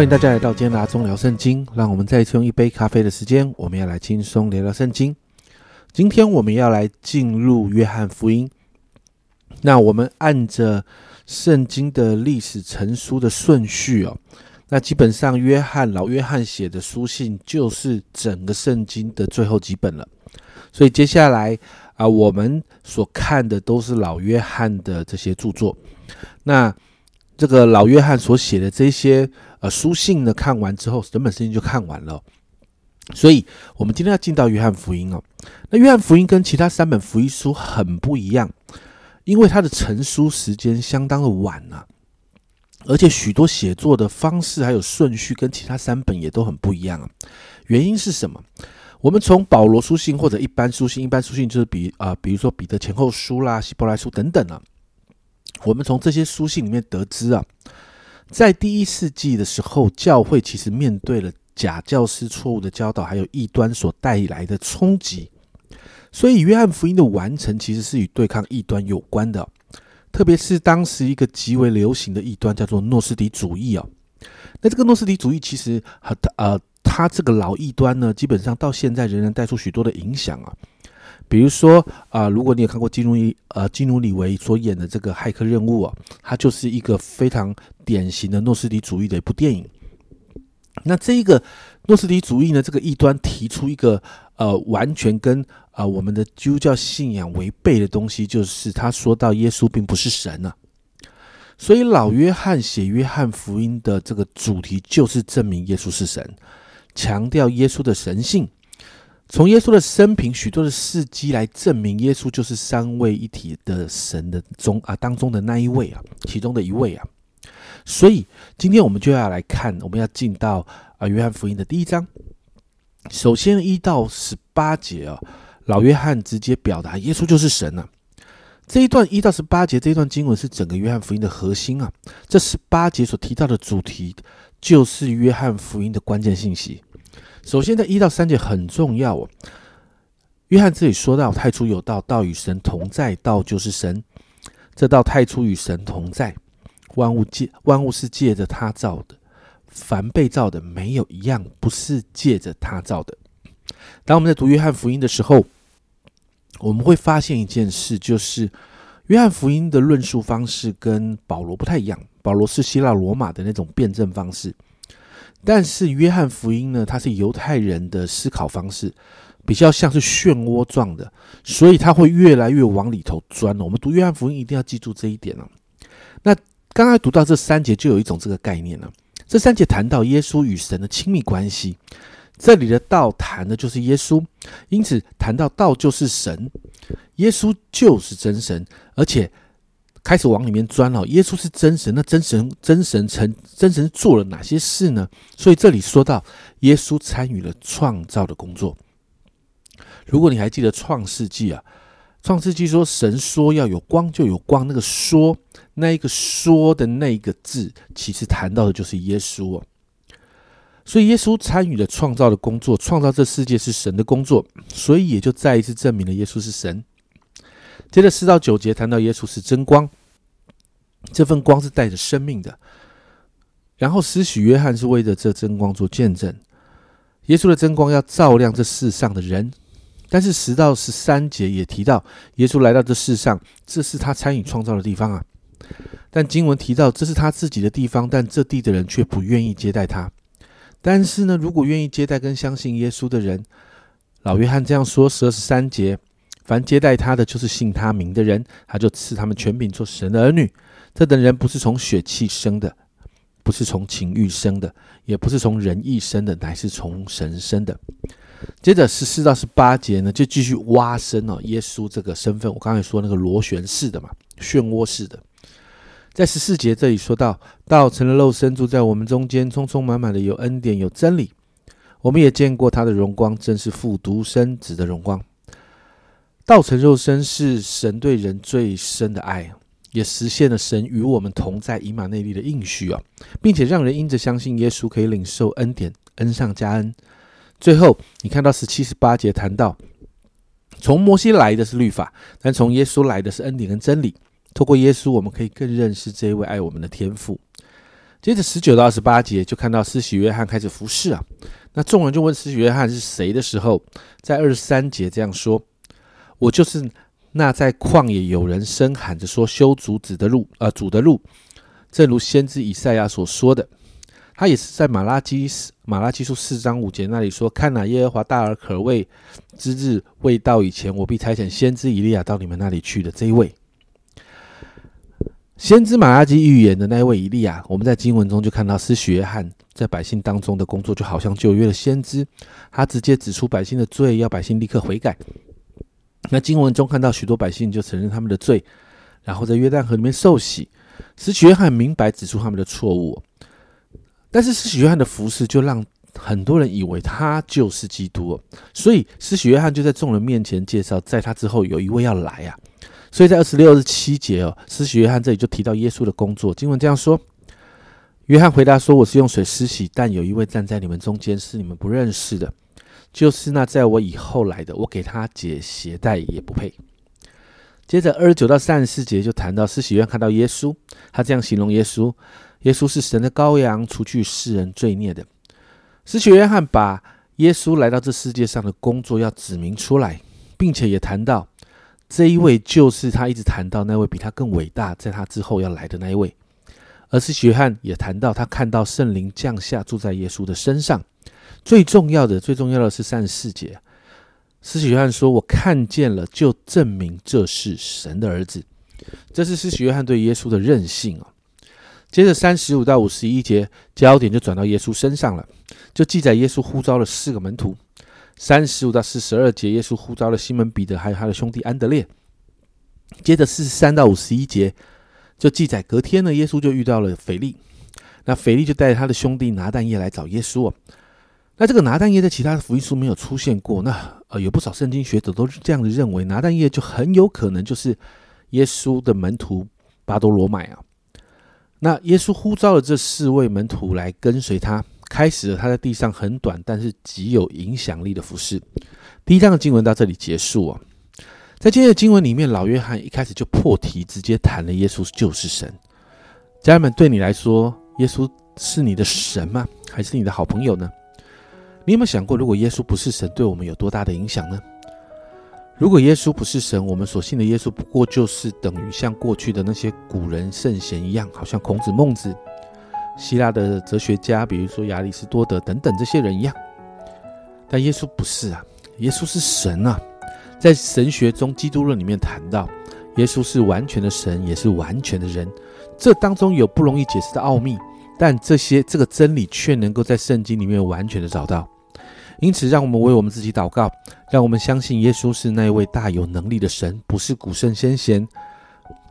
欢迎大家来到今天的中聊圣经。让我们再次用一杯咖啡的时间，我们要来轻松聊聊圣经。今天我们要来进入约翰福音。那我们按着圣经的历史成书的顺序哦，那基本上约翰老约翰写的书信就是整个圣经的最后几本了。所以接下来啊，我们所看的都是老约翰的这些著作。那这个老约翰所写的这些呃书信呢，看完之后，整本圣经就看完了。所以，我们今天要进到约翰福音哦。那约翰福音跟其他三本福音书很不一样，因为它的成书时间相当的晚啊，而且许多写作的方式还有顺序跟其他三本也都很不一样啊。原因是什么？我们从保罗书信或者一般书信，一般书信就是比啊，比如说彼得前后书啦、希伯来书等等啊。我们从这些书信里面得知啊，在第一世纪的时候，教会其实面对了假教师错误的教导，还有异端所带来的冲击。所以，约翰福音的完成其实是与对抗异端有关的，特别是当时一个极为流行的异端叫做诺斯底主义啊。那这个诺斯底主义其实和呃，它这个老异端呢，基本上到现在仍然带出许多的影响啊。比如说啊，如果你有看过基努里呃基努里维所演的这个《骇客任务》啊，它就是一个非常典型的诺斯底主义的一部电影。那这一个诺斯底主义呢，这个异端提出一个呃完全跟啊我们的基督教信仰违背的东西，就是他说到耶稣并不是神啊。所以老约翰写约翰福音的这个主题就是证明耶稣是神，强调耶稣的神性。从耶稣的生平、许多的事迹来证明，耶稣就是三位一体的神的中啊当中的那一位啊，其中的一位啊。所以今天我们就要来看，我们要进到啊约翰福音的第一章。首先一到十八节啊，老约翰直接表达耶稣就是神啊。这一段一到十八节这一段经文是整个约翰福音的核心啊。这十八节所提到的主题，就是约翰福音的关键信息。首先，在一到三节很重要哦。约翰这里说到：“太初有道，道与神同在，道就是神。这道太初与神同在，万物借万物是借着他造的，凡被造的没有一样不是借着他造的。”当我们在读约翰福音的时候，我们会发现一件事，就是约翰福音的论述方式跟保罗不太一样。保罗是希腊罗马的那种辩证方式。但是约翰福音呢，它是犹太人的思考方式，比较像是漩涡状的，所以它会越来越往里头钻。我们读约翰福音一定要记住这一点了。那刚刚读到这三节，就有一种这个概念了。这三节谈到耶稣与神的亲密关系，这里的道谈的就是耶稣，因此谈到道就是神，耶稣就是真神，而且。开始往里面钻了。耶稣是真神，那真神真神成真神做了哪些事呢？所以这里说到耶稣参与了创造的工作。如果你还记得创世纪啊，创世纪说神说要有光就有光，那个说那一个说的那一个字，其实谈到的就是耶稣哦。所以耶稣参与了创造的工作，创造这世界是神的工作，所以也就再一次证明了耶稣是神。接着四到九节谈到耶稣是真光，这份光是带着生命的。然后施许约翰是为着这真光做见证，耶稣的真光要照亮这世上的人。但是十到十三节也提到，耶稣来到这世上，这是他参与创造的地方啊。但经文提到这是他自己的地方，但这地的人却不愿意接待他。但是呢，如果愿意接待跟相信耶稣的人，老约翰这样说：十二十三节。凡接待他的，就是信他名的人，他就赐他们权柄做神的儿女。这等人不是从血气生的，不是从情欲生的，也不是从人意生的，乃是从神生的。接着十四到十八节呢，就继续挖深了耶稣这个身份。我刚才说那个螺旋式的嘛，漩涡式的。在十四节这里说到，道成了肉身住在我们中间，充充满满的有恩典有真理。我们也见过他的荣光，正是复独生子的荣光。道成肉身是神对人最深的爱，也实现了神与我们同在以马内利的应许啊，并且让人因着相信耶稣可以领受恩典，恩上加恩。最后，你看到十七、十八节谈到，从摩西来的是律法，但从耶稣来的是恩典跟真理。透过耶稣，我们可以更认识这一位爱我们的天父。接着十九到二十八节就看到施洗约翰开始服侍啊。那众人就问施洗约翰是谁的时候，在二十三节这样说：“我就是那在旷野有人声喊着说修主子的路，呃，主的路，正如先知以赛亚所说的。”他也是在马拉基马拉基书四章五节那里说：“看哪，耶和华大而可畏之日未到以前，我必差遣先知以利亚到你们那里去的。”这一位先知马拉基预言的那一位以利亚，我们在经文中就看到施洗约翰在百姓当中的工作，就好像旧约的先知，他直接指出百姓的罪，要百姓立刻悔改。那经文中看到许多百姓就承认他们的罪，然后在约旦河里面受洗。施洗约翰明白指出他们的错误。但是施洗约翰的服饰就让很多人以为他就是基督，所以施洗约翰就在众人面前介绍，在他之后有一位要来啊。所以在二十六、二十七节哦，施洗约翰这里就提到耶稣的工作。经文这样说：约翰回答说：“我是用水施洗，但有一位站在你们中间，是你们不认识的，就是那在我以后来的，我给他解鞋带也不配。”接着二十九到三十四节就谈到施洗约看到耶稣，他这样形容耶稣。耶稣是神的羔羊，除去世人罪孽的。使徒约翰把耶稣来到这世界上的工作要指明出来，并且也谈到这一位就是他一直谈到那位比他更伟大，在他之后要来的那一位。而是约翰也谈到他看到圣灵降下住在耶稣的身上。最重要的，最重要的是三十四节，施洗约翰说：“我看见了，就证明这是神的儿子。”这是施洗约翰对耶稣的任性啊。接着三十五到五十一节，焦点就转到耶稣身上了，就记载耶稣呼召了四个门徒。三十五到四十二节，耶稣呼召了西门彼得，还有他的兄弟安德烈。接着四十三到五十一节，就记载隔天呢，耶稣就遇到了腓力，那腓力就带着他的兄弟拿但业来找耶稣。那这个拿但业在其他的福音书没有出现过，那呃有不少圣经学者都是这样的认为，拿但业就很有可能就是耶稣的门徒巴多罗买啊。那耶稣呼召了这四位门徒来跟随他，开始了他在地上很短但是极有影响力的服饰。第一章的经文到这里结束啊。在今天的经文里面，老约翰一开始就破题，直接谈了耶稣就是神。家人们，对你来说，耶稣是你的神吗？还是你的好朋友呢？你有没有想过，如果耶稣不是神，对我们有多大的影响呢？如果耶稣不是神，我们所信的耶稣不过就是等于像过去的那些古人圣贤一样，好像孔子、孟子、希腊的哲学家，比如说亚里士多德等等这些人一样。但耶稣不是啊，耶稣是神啊！在神学中，基督论里面谈到，耶稣是完全的神，也是完全的人。这当中有不容易解释的奥秘，但这些这个真理却能够在圣经里面完全的找到。因此，让我们为我们自己祷告，让我们相信耶稣是那一位大有能力的神，不是古圣先贤，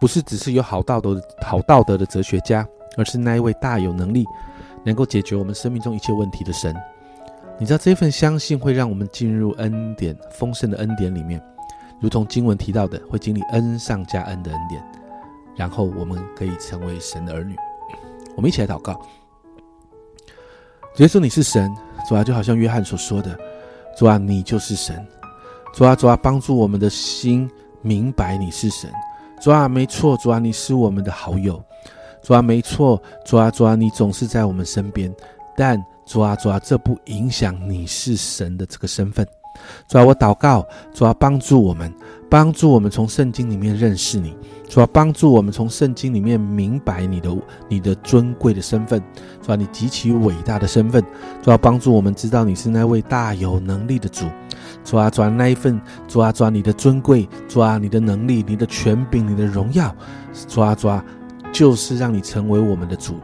不是只是有好道德的、好道德的哲学家，而是那一位大有能力，能够解决我们生命中一切问题的神。你知道，这份相信会让我们进入恩典丰盛的恩典里面，如同经文提到的，会经历恩上加恩的恩典，然后我们可以成为神的儿女。我们一起来祷告，耶稣，你是神。主啊，就好像约翰所说的，主啊，你就是神。主啊，主啊，帮助我们的心明白你是神。主啊，没错，主啊，你是我们的好友。主啊，没错，主啊，主啊，你总是在我们身边。但主啊，主啊，这不影响你是神的这个身份。主啊，我祷告，主啊，帮助我们。帮助我们从圣经里面认识你，主要帮助我们从圣经里面明白你的你的尊贵的身份，主要你极其伟大的身份，主要帮助我们知道你是那位大有能力的主，主啊，主啊，那一份，主啊，主啊，你的尊贵，主啊，你的能力，你的权柄，你的荣耀，主啊，主啊，就是让你成为我们的主。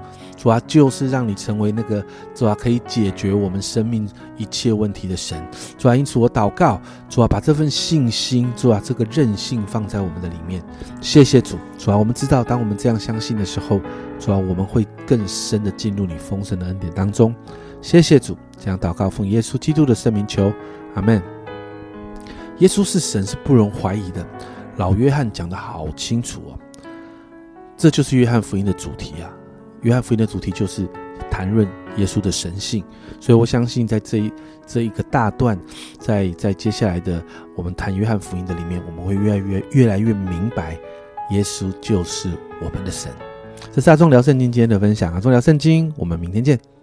主啊，就是让你成为那个主啊，可以解决我们生命一切问题的神。主啊，因此我祷告，主啊，把这份信心，主啊，这个韧性放在我们的里面。谢谢主，主啊，我们知道，当我们这样相信的时候，主啊，我们会更深的进入你丰盛的恩典当中。谢谢主，这样祷告奉耶稣基督的圣名求，阿门。耶稣是神，是不容怀疑的。老约翰讲的好清楚哦，这就是约翰福音的主题啊。约翰福音的主题就是谈论耶稣的神性，所以我相信在这一这一个大段，在在接下来的我们谈约翰福音的里面，我们会越来越越来越明白，耶稣就是我们的神。这是阿忠聊圣经今天的分享，阿忠聊圣经，我们明天见。